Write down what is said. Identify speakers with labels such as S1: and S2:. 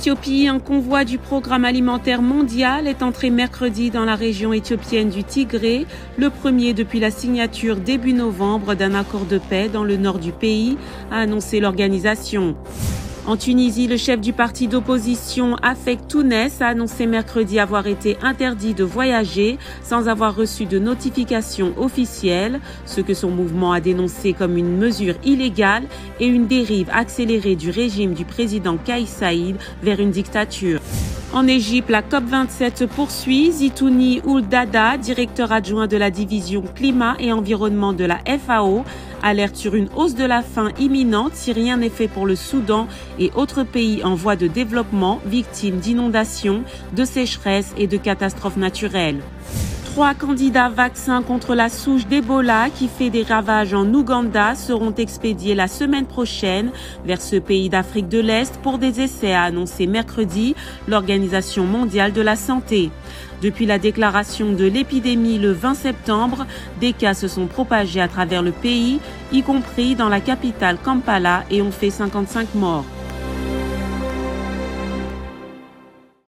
S1: Éthiopie, un convoi du programme alimentaire mondial est entré mercredi dans la région éthiopienne du Tigré, le premier depuis la signature début novembre d'un accord de paix dans le nord du pays, a annoncé l'organisation. En Tunisie, le chef du parti d'opposition Afek Tounes a annoncé mercredi avoir été interdit de voyager sans avoir reçu de notification officielle, ce que son mouvement a dénoncé comme une mesure illégale et une dérive accélérée du régime du président Kais Saïd vers une dictature. En Égypte, la COP27 se poursuit. Zitouni Ouldada, directeur adjoint de la division climat et environnement de la FAO, alerte sur une hausse de la faim imminente si rien n'est fait pour le Soudan et autres pays en voie de développement victimes d'inondations, de sécheresse et de catastrophes naturelles. Trois candidats vaccins contre la souche d'Ebola qui fait des ravages en Ouganda seront expédiés la semaine prochaine vers ce pays d'Afrique de l'Est pour des essais, a annoncé mercredi l'Organisation mondiale de la santé. Depuis la déclaration de l'épidémie le 20 septembre, des cas se sont propagés à travers le pays, y compris dans la capitale Kampala, et ont fait 55 morts.